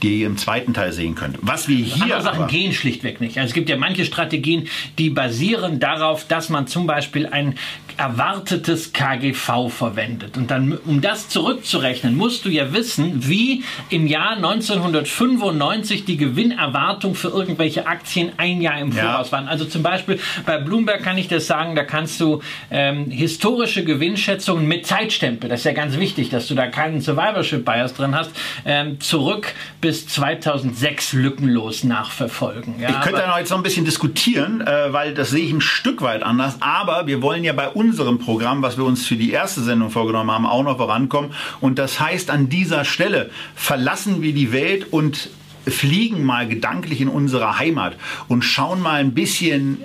die ihr im zweiten Teil sehen könnt. Was wir hier. Andere Sachen gehen schlichtweg nicht. Also es gibt ja manche Strategien, die basieren darauf, dass man zum Beispiel ein erwartetes KGV verwendet. Und dann, um das zurückzurechnen, musst du ja wissen, wie im Jahr 1995 die Gewinnerwartung für irgendwelche Aktien ein Jahr im Voraus ja. waren. Also zum Beispiel bei Bloomberg kann ich das sagen, da kannst du ähm, historische Gewinnschätzungen mit Zeitstempel, das ist ja ganz wichtig, dass du da keinen Survivorship Bias drin hast, ähm, zurück bis 2006 lückenlos nachverfolgen. Ja, ich könnte da noch jetzt noch ein bisschen diskutieren, äh, weil das sehe ich ein Stück weit anders, aber wir wollen ja bei uns unserem Programm, was wir uns für die erste Sendung vorgenommen haben, auch noch vorankommen. Und das heißt, an dieser Stelle verlassen wir die Welt und fliegen mal gedanklich in unsere Heimat und schauen mal ein bisschen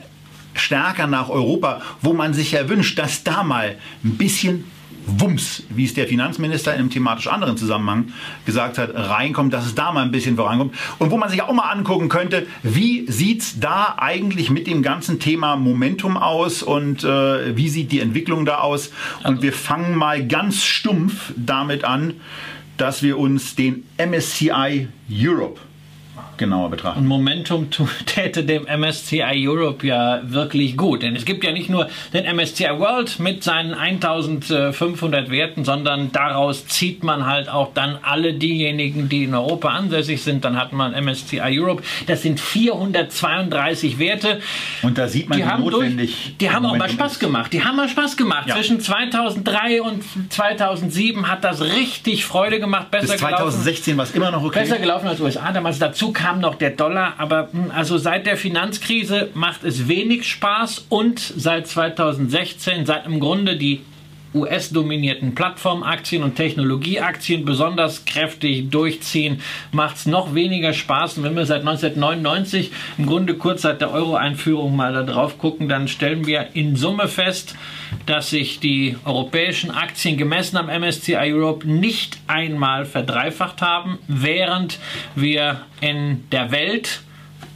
stärker nach Europa, wo man sich ja wünscht, dass da mal ein bisschen Wumms, wie es der Finanzminister in einem thematisch anderen Zusammenhang gesagt hat, reinkommt, dass es da mal ein bisschen vorankommt. Und wo man sich auch mal angucken könnte, wie sieht es da eigentlich mit dem ganzen Thema Momentum aus und äh, wie sieht die Entwicklung da aus? Und wir fangen mal ganz stumpf damit an, dass wir uns den MSCI Europe genauer betrachten. Und Momentum täte dem MSCI Europe ja wirklich gut. Denn es gibt ja nicht nur den MSCI World mit seinen 1500 Werten, sondern daraus zieht man halt auch dann alle diejenigen, die in Europa ansässig sind. Dann hat man MSCI Europe. Das sind 432 Werte. Und da sieht man, die wie haben notwendig. Durch, die haben Momentum auch mal Spaß ist. gemacht. Die haben mal Spaß gemacht. Ja. Zwischen 2003 und 2007 hat das richtig Freude gemacht. Besser Bis 2016 war es immer noch okay. Besser gelaufen als USA damals. Dazu dazu kam noch der Dollar, aber hm, also seit der Finanzkrise macht es wenig Spaß und seit 2016, seit im Grunde die US-dominierten Plattformaktien und Technologieaktien besonders kräftig durchziehen, macht es noch weniger Spaß. Und wenn wir seit 1999 im Grunde kurz seit der Euro-Einführung mal da drauf gucken, dann stellen wir in Summe fest, dass sich die europäischen Aktien gemessen am MSCI Europe nicht einmal verdreifacht haben, während wir in der Welt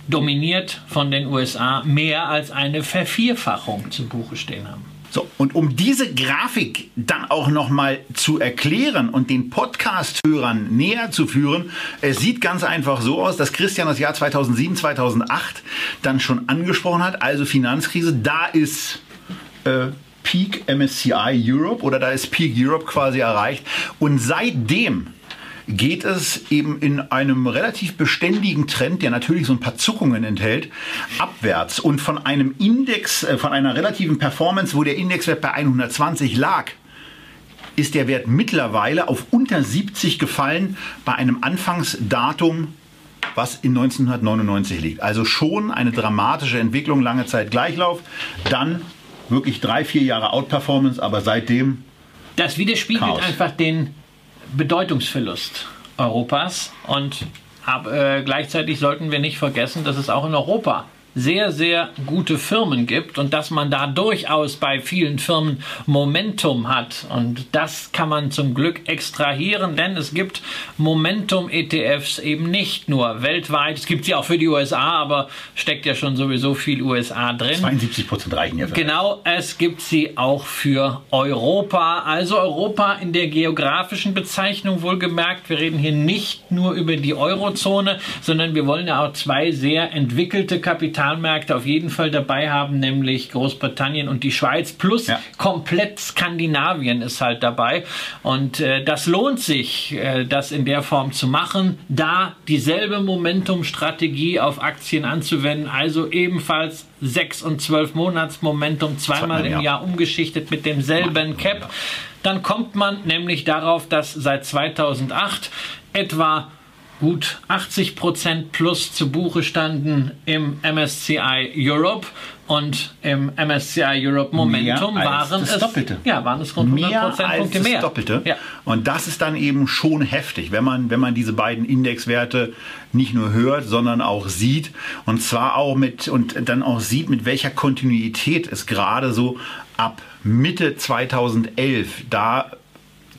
dominiert von den USA mehr als eine Vervierfachung zu Buche stehen haben. So, und um diese Grafik dann auch nochmal zu erklären und den Podcast-Hörern näher zu führen, es sieht ganz einfach so aus, dass Christian das Jahr 2007, 2008 dann schon angesprochen hat, also Finanzkrise, da ist äh, Peak MSCI Europe oder da ist Peak Europe quasi erreicht. Und seitdem geht es eben in einem relativ beständigen Trend, der natürlich so ein paar Zuckungen enthält, abwärts. Und von einem Index, äh, von einer relativen Performance, wo der Indexwert bei 120 lag, ist der Wert mittlerweile auf unter 70 gefallen bei einem Anfangsdatum was in 1999 liegt. Also schon eine dramatische Entwicklung, lange Zeit Gleichlauf, dann wirklich drei, vier Jahre Outperformance, aber seitdem. Das widerspiegelt Chaos. einfach den Bedeutungsverlust Europas. Und ab, äh, gleichzeitig sollten wir nicht vergessen, dass es auch in Europa sehr, sehr gute Firmen gibt und dass man da durchaus bei vielen Firmen Momentum hat. Und das kann man zum Glück extrahieren, denn es gibt Momentum-ETFs eben nicht nur weltweit. Es gibt sie auch für die USA, aber steckt ja schon sowieso viel USA drin. 72 Prozent reichen ja. Genau, es gibt sie auch für Europa. Also Europa in der geografischen Bezeichnung wohlgemerkt. Wir reden hier nicht nur über die Eurozone, sondern wir wollen ja auch zwei sehr entwickelte Kapital Kapitalmärkte auf jeden Fall dabei haben, nämlich Großbritannien und die Schweiz plus ja. komplett Skandinavien ist halt dabei. Und äh, das lohnt sich, äh, das in der Form zu machen, da dieselbe Momentum-Strategie auf Aktien anzuwenden, also ebenfalls 6 und 12 Monats Momentum zweimal im Jahr umgeschichtet mit demselben Cap. Dann kommt man nämlich darauf, dass seit 2008 etwa gut 80 Prozent plus zu Buche standen im MSCI Europe und im MSCI Europe Momentum mehr waren es Doppelte. Ja, waren es rund 100 Prozentpunkte mehr. Das Doppelte. Ja. Und das ist dann eben schon heftig, wenn man wenn man diese beiden Indexwerte nicht nur hört, sondern auch sieht und zwar auch mit und dann auch sieht, mit welcher Kontinuität es gerade so ab Mitte 2011 da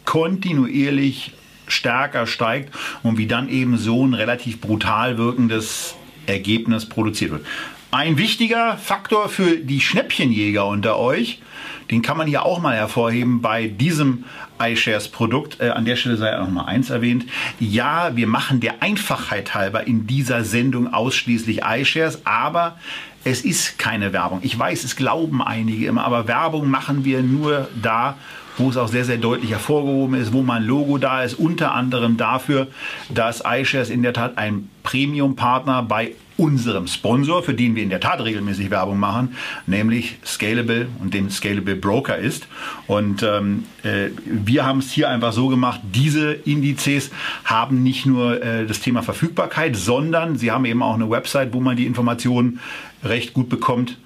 kontinuierlich stärker steigt und wie dann eben so ein relativ brutal wirkendes Ergebnis produziert wird. Ein wichtiger Faktor für die Schnäppchenjäger unter euch, den kann man hier auch mal hervorheben bei diesem iShares-Produkt. Äh, an der Stelle sei auch mal eins erwähnt. Ja, wir machen der Einfachheit halber in dieser Sendung ausschließlich iShares, aber es ist keine Werbung. Ich weiß, es glauben einige immer, aber Werbung machen wir nur da, wo es auch sehr, sehr deutlich hervorgehoben ist, wo mein Logo da ist, unter anderem dafür, dass iShares in der Tat ein Premium-Partner bei unserem Sponsor, für den wir in der Tat regelmäßig Werbung machen, nämlich Scalable und dem Scalable Broker ist. Und ähm, äh, wir haben es hier einfach so gemacht, diese Indizes haben nicht nur äh, das Thema Verfügbarkeit, sondern sie haben eben auch eine Website, wo man die Informationen recht gut bekommt.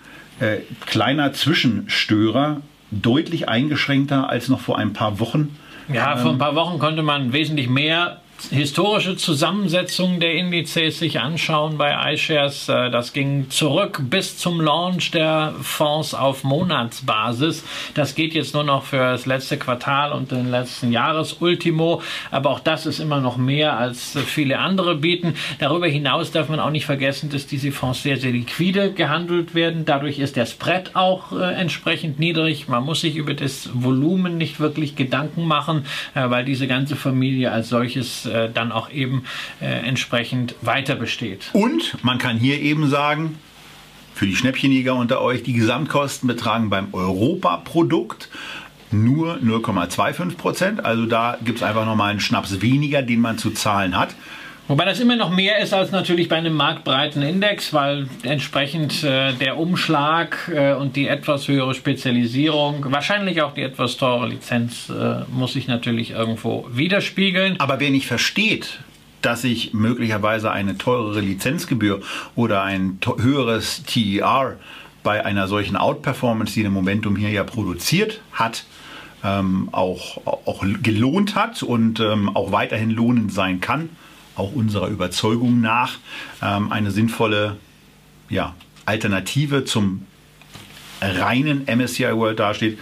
Äh, kleiner Zwischenstörer deutlich eingeschränkter als noch vor ein paar Wochen. Ja, vor ein paar Wochen konnte man wesentlich mehr historische Zusammensetzung der Indizes sich anschauen bei iShares. Äh, das ging zurück bis zum Launch der Fonds auf Monatsbasis. Das geht jetzt nur noch für das letzte Quartal und den letzten Jahresultimo. Aber auch das ist immer noch mehr als viele andere bieten. Darüber hinaus darf man auch nicht vergessen, dass diese Fonds sehr, sehr liquide gehandelt werden. Dadurch ist der Spread auch äh, entsprechend niedrig. Man muss sich über das Volumen nicht wirklich Gedanken machen, äh, weil diese ganze Familie als solches äh, dann auch eben äh, entsprechend weiter besteht. Und man kann hier eben sagen, für die Schnäppchenjäger unter euch, die Gesamtkosten betragen beim Europaprodukt nur 0,25 Prozent. Also da gibt es einfach nochmal einen Schnaps weniger, den man zu zahlen hat. Wobei das immer noch mehr ist als natürlich bei einem marktbreiten Index, weil entsprechend äh, der Umschlag äh, und die etwas höhere Spezialisierung, wahrscheinlich auch die etwas teure Lizenz, äh, muss sich natürlich irgendwo widerspiegeln. Aber wer nicht versteht, dass ich möglicherweise eine teurere Lizenzgebühr oder ein höheres TER bei einer solchen Outperformance, die der Momentum hier ja produziert hat, ähm, auch, auch gelohnt hat und ähm, auch weiterhin lohnend sein kann, auch unserer Überzeugung nach, ähm, eine sinnvolle ja, Alternative zum reinen MSCI World dasteht,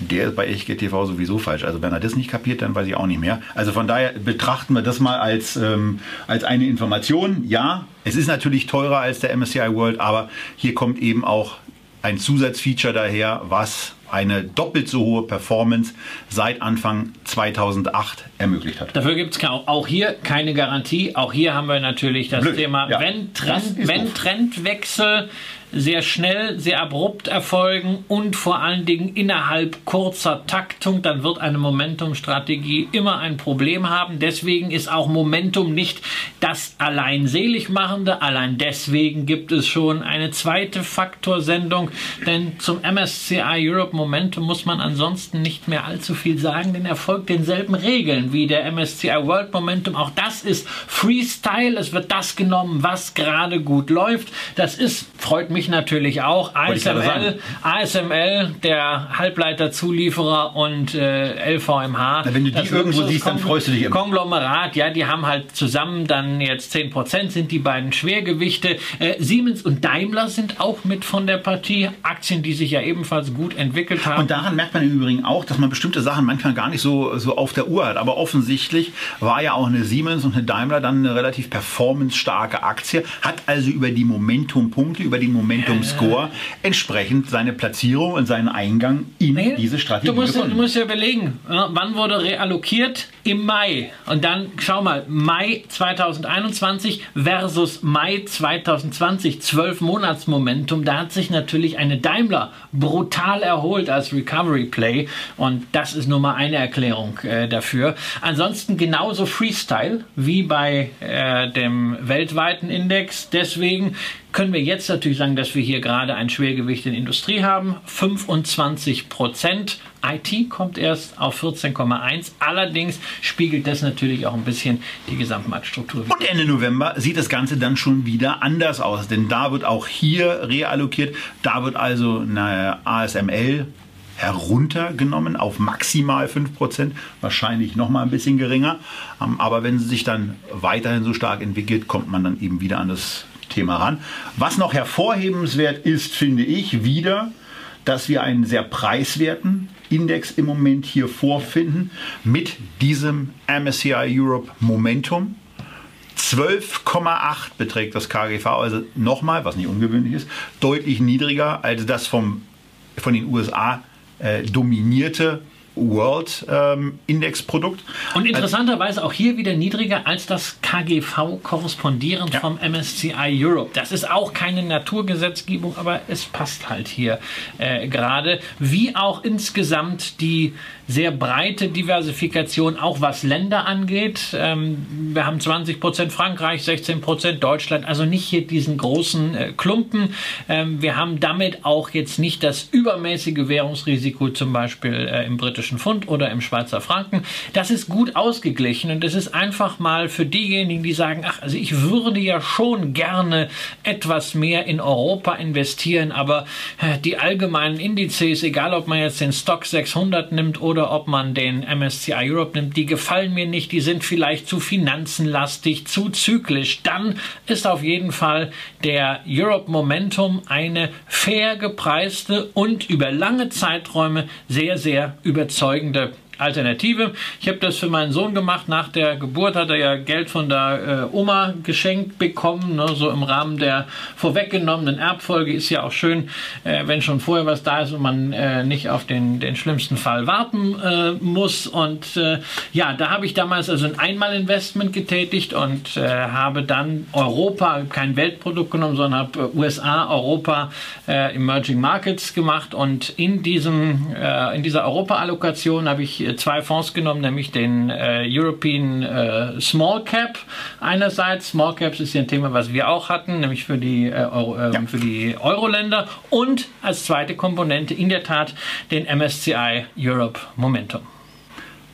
der ist bei Echtgeld TV sowieso falsch. Also wenn er das nicht kapiert, dann weiß ich auch nicht mehr. Also von daher betrachten wir das mal als, ähm, als eine Information. Ja, es ist natürlich teurer als der MSCI World, aber hier kommt eben auch ein Zusatzfeature daher, was eine doppelt so hohe Performance seit Anfang 2008 ermöglicht hat. Dafür gibt es auch hier keine Garantie. Auch hier haben wir natürlich das Blöd. Thema, ja. wenn, Trend, wenn Trendwechsel sehr schnell, sehr abrupt erfolgen und vor allen Dingen innerhalb kurzer Taktung, dann wird eine Momentum-Strategie immer ein Problem haben. Deswegen ist auch Momentum nicht das allein selig machende. Allein deswegen gibt es schon eine zweite Faktorsendung, denn zum MSCI Europe Momentum muss man ansonsten nicht mehr allzu viel sagen, denn er folgt denselben Regeln wie der MSCI World Momentum. Auch das ist Freestyle. Es wird das genommen, was gerade gut läuft. Das ist, freut mich mich natürlich auch. ASML, ASML der Halbleiterzulieferer und äh, LVMH. Na, wenn du die irgendwo siehst, dann freust du dich immer. Konglomerat, ja, die haben halt zusammen dann jetzt 10% sind die beiden Schwergewichte. Äh, Siemens und Daimler sind auch mit von der Partie. Aktien, die sich ja ebenfalls gut entwickelt haben. Und daran merkt man im Übrigen auch, dass man bestimmte Sachen manchmal gar nicht so, so auf der Uhr hat. Aber offensichtlich war ja auch eine Siemens und eine Daimler dann eine relativ performance-starke Aktie, hat also über die Momentum-Punkte, über die Momentum Momentum Score entsprechend seine Platzierung und seinen Eingang in nee, diese Strategie du musst, du musst ja überlegen, wann wurde reallokiert? Im Mai. Und dann schau mal, Mai 2021 versus Mai 2020, 12 Monats Momentum. Da hat sich natürlich eine Daimler brutal erholt als Recovery Play. Und das ist nur mal eine Erklärung äh, dafür. Ansonsten genauso Freestyle wie bei äh, dem weltweiten Index. Deswegen können wir jetzt natürlich sagen, dass wir hier gerade ein Schwergewicht in Industrie haben. 25 Prozent. IT kommt erst auf 14,1. Allerdings spiegelt das natürlich auch ein bisschen die Gesamtmarktstruktur. Und Ende November sieht das Ganze dann schon wieder anders aus, denn da wird auch hier reallokiert. Da wird also eine ASML heruntergenommen auf maximal 5%, wahrscheinlich noch mal ein bisschen geringer. Ähm, aber wenn sie sich dann weiterhin so stark entwickelt, kommt man dann eben wieder an das Thema ran. Was noch hervorhebenswert ist, finde ich, wieder, dass wir einen sehr preiswerten Index im Moment hier vorfinden mit diesem MSCI Europe Momentum. 12,8 beträgt das KGV, also nochmal, was nicht ungewöhnlich ist, deutlich niedriger als das vom, von den USA äh, dominierte World ähm, Index Produkt. Und interessanterweise auch hier wieder niedriger als das KGV korrespondierend ja. vom MSCI Europe. Das ist auch keine Naturgesetzgebung, aber es passt halt hier äh, gerade. Wie auch insgesamt die sehr breite Diversifikation, auch was Länder angeht. Ähm, wir haben 20 Prozent Frankreich, 16 Prozent Deutschland, also nicht hier diesen großen äh, Klumpen. Ähm, wir haben damit auch jetzt nicht das übermäßige Währungsrisiko zum Beispiel äh, im britischen Pfund oder im Schweizer Franken. Das ist gut ausgeglichen und es ist einfach mal für diejenigen, die sagen, ach, also ich würde ja schon gerne etwas mehr in Europa investieren, aber äh, die allgemeinen Indizes, egal ob man jetzt den Stock 600 nimmt oder ob man den MSCI Europe nimmt, die gefallen mir nicht, die sind vielleicht zu finanzenlastig, zu zyklisch, dann ist auf jeden Fall der Europe Momentum eine fair gepreiste und über lange Zeiträume sehr, sehr überzeugende überzeugende Alternative. Ich habe das für meinen Sohn gemacht. Nach der Geburt hat er ja Geld von der äh, Oma geschenkt bekommen. Ne? So im Rahmen der vorweggenommenen Erbfolge ist ja auch schön, äh, wenn schon vorher was da ist und man äh, nicht auf den, den schlimmsten Fall warten äh, muss. Und äh, ja, da habe ich damals also ein Einmalinvestment getätigt und äh, habe dann Europa, kein Weltprodukt genommen, sondern habe USA, Europa, Emerging Markets gemacht. Und in, diesem, in dieser Europa-Allokation habe ich zwei Fonds genommen, nämlich den äh, European äh, Small Cap einerseits. Small Caps ist ja ein Thema, was wir auch hatten, nämlich für die, äh, Euro, ähm, ja. für die Euro-Länder. Und als zweite Komponente in der Tat den MSCI Europe Momentum.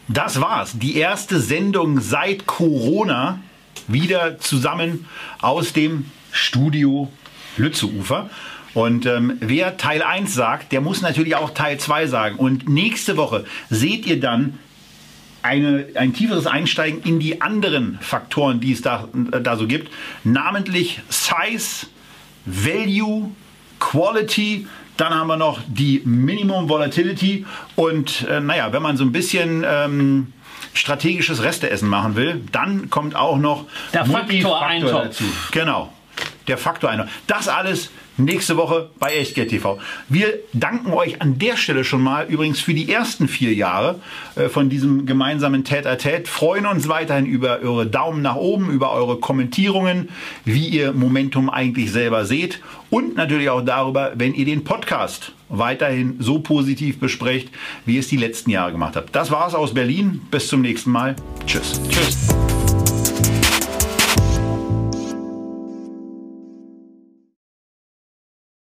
Das war's. Die erste Sendung seit Corona wieder zusammen aus dem Studio Lützeufer. Und ähm, wer Teil 1 sagt, der muss natürlich auch Teil 2 sagen. Und nächste Woche seht ihr dann eine, ein tieferes Einsteigen in die anderen Faktoren, die es da, da so gibt, namentlich Size, Value, Quality, dann haben wir noch die Minimum Volatility. Und äh, naja, wenn man so ein bisschen ähm, strategisches Resteessen machen will, dann kommt auch noch der Faktor Eintopf. dazu. Genau, der Faktor Eintopf. Das alles nächste Woche bei Echtgeld TV. Wir danken euch an der Stelle schon mal übrigens für die ersten vier Jahre äh, von diesem gemeinsamen Tät-a-Tät. Freuen uns weiterhin über eure Daumen nach oben, über eure Kommentierungen, wie ihr Momentum eigentlich selber seht und natürlich auch darüber, wenn ihr den Podcast weiterhin so positiv besprecht, wie ihr es die letzten Jahre gemacht habt. Das war's aus Berlin. Bis zum nächsten Mal. Tschüss. Tschüss.